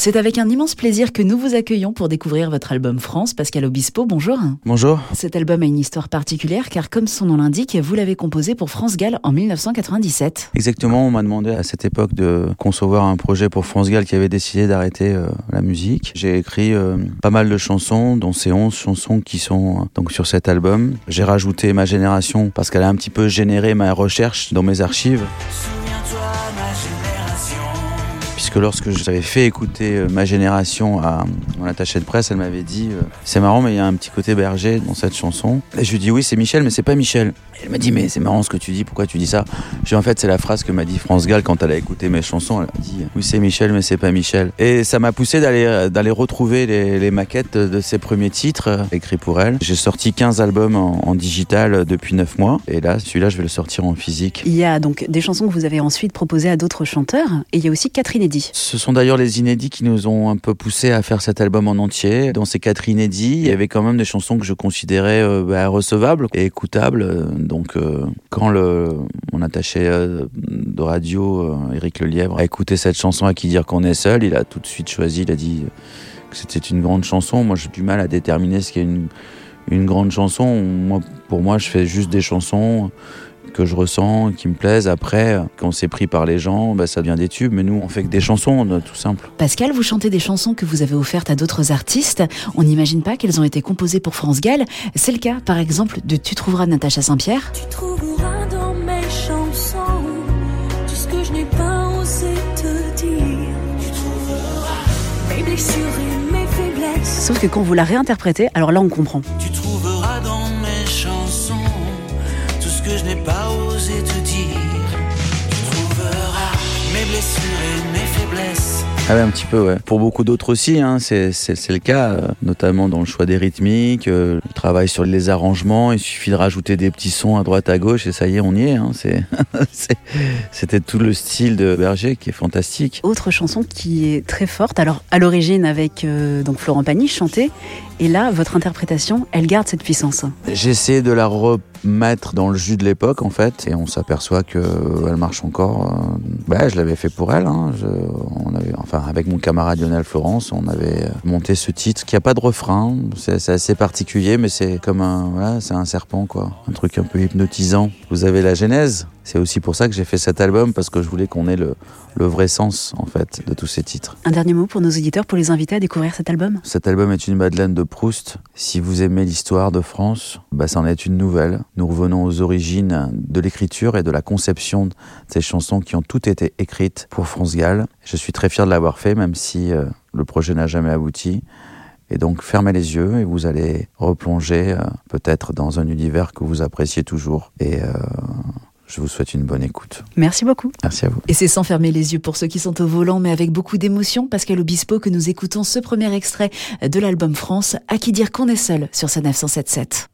C'est avec un immense plaisir que nous vous accueillons pour découvrir votre album France. Pascal Obispo, bonjour. Bonjour. Cet album a une histoire particulière car, comme son nom l'indique, vous l'avez composé pour France Gall en 1997. Exactement, on m'a demandé à cette époque de concevoir un projet pour France Gall qui avait décidé d'arrêter euh, la musique. J'ai écrit euh, pas mal de chansons, dont ces 11 chansons qui sont euh, donc sur cet album. J'ai rajouté ma génération parce qu'elle a un petit peu généré ma recherche dans mes archives. Puisque lorsque j'avais fait écouter euh, ma génération à mon attaché de presse, elle m'avait dit euh, C'est marrant, mais il y a un petit côté berger dans cette chanson. Et je lui dis Oui, c'est Michel, mais c'est pas Michel. Elle m'a dit Mais c'est marrant ce que tu dis, pourquoi tu dis ça? Je dis En fait, c'est la phrase que m'a dit France Gall quand elle a écouté mes chansons. Elle a dit Oui, c'est Michel, mais c'est pas Michel. Et ça m'a poussé d'aller euh, retrouver les, maquettes de ses premiers titres écrits pour elle. J'ai sorti 15 albums en, digital depuis 9 mois. Et là, celui-là, je vais le sortir en physique. Il y a donc des chansons que vous avez ensuite proposées à d'autres chanteurs. Et il y a aussi Catherine ce sont d'ailleurs les inédits qui nous ont un peu poussé à faire cet album en entier. Dans ces quatre inédits, il y avait quand même des chansons que je considérais euh, bah, recevables et écoutables. Donc, euh, quand le, mon attaché euh, de radio, Éric Lelièvre, a écouté cette chanson à qui dire qu'on est seul, il a tout de suite choisi, il a dit que c'était une grande chanson. Moi, j'ai du mal à déterminer ce qu'est une, une grande chanson. Moi, pour moi, je fais juste des chansons que je ressens, qui me plaisent. Après, quand c'est pris par les gens, bah, ça devient des tubes. Mais nous, on fait que des chansons, tout simple. Pascal, vous chantez des chansons que vous avez offertes à d'autres artistes. On n'imagine pas qu'elles ont été composées pour France Gall. C'est le cas, par exemple, de Tu trouveras Natacha Saint-Pierre. Tu trouveras dans mes chansons tout ce que je n'ai pas osé te dire. Tu trouveras mes blessures et mes faiblesses. Sauf que quand vous la réinterprétez, alors là, on comprend. Tu que je n'ai pas osé te dire. Tu trouveras mes blessures et mes faiblesses. Ah ouais, un petit peu, ouais. Pour beaucoup d'autres aussi, hein, c'est le cas, euh, notamment dans le choix des rythmiques, euh, le travail sur les arrangements. Il suffit de rajouter des petits sons à droite, à gauche, et ça y est, on y est. Hein, C'était tout le style de Berger qui est fantastique. Autre chanson qui est très forte, alors à l'origine avec euh, donc Florent Pagny chanté, et là, votre interprétation, elle garde cette puissance. J'essaie de la remettre dans le jus de l'époque, en fait, et on s'aperçoit qu'elle marche encore. Bah, je l'avais fait pour elle. Hein. Je, on avait, enfin, avec mon camarade Lionel Florence, on avait monté ce titre qui a pas de refrain. C'est assez particulier, mais c'est comme un, voilà, c'est un serpent, quoi. Un truc un peu hypnotisant. Vous avez la genèse? C'est aussi pour ça que j'ai fait cet album, parce que je voulais qu'on ait le, le, vrai sens, en fait, de tous ces titres. Un dernier mot pour nos auditeurs, pour les inviter à découvrir cet album? Cet album est une Madeleine de Proust. Si vous aimez l'histoire de France, bah, c'en est une nouvelle. Nous revenons aux origines de l'écriture et de la conception de ces chansons qui ont toutes été écrites pour France Gall. Je suis très fier de l'avoir fait, même si euh, le projet n'a jamais abouti. Et donc fermez les yeux et vous allez replonger euh, peut-être dans un univers que vous appréciez toujours. Et euh, je vous souhaite une bonne écoute. Merci beaucoup. Merci à vous. Et c'est sans fermer les yeux pour ceux qui sont au volant, mais avec beaucoup d'émotion. Pascal Obispo, que nous écoutons ce premier extrait de l'album France, à qui dire qu'on est seul sur sa 977.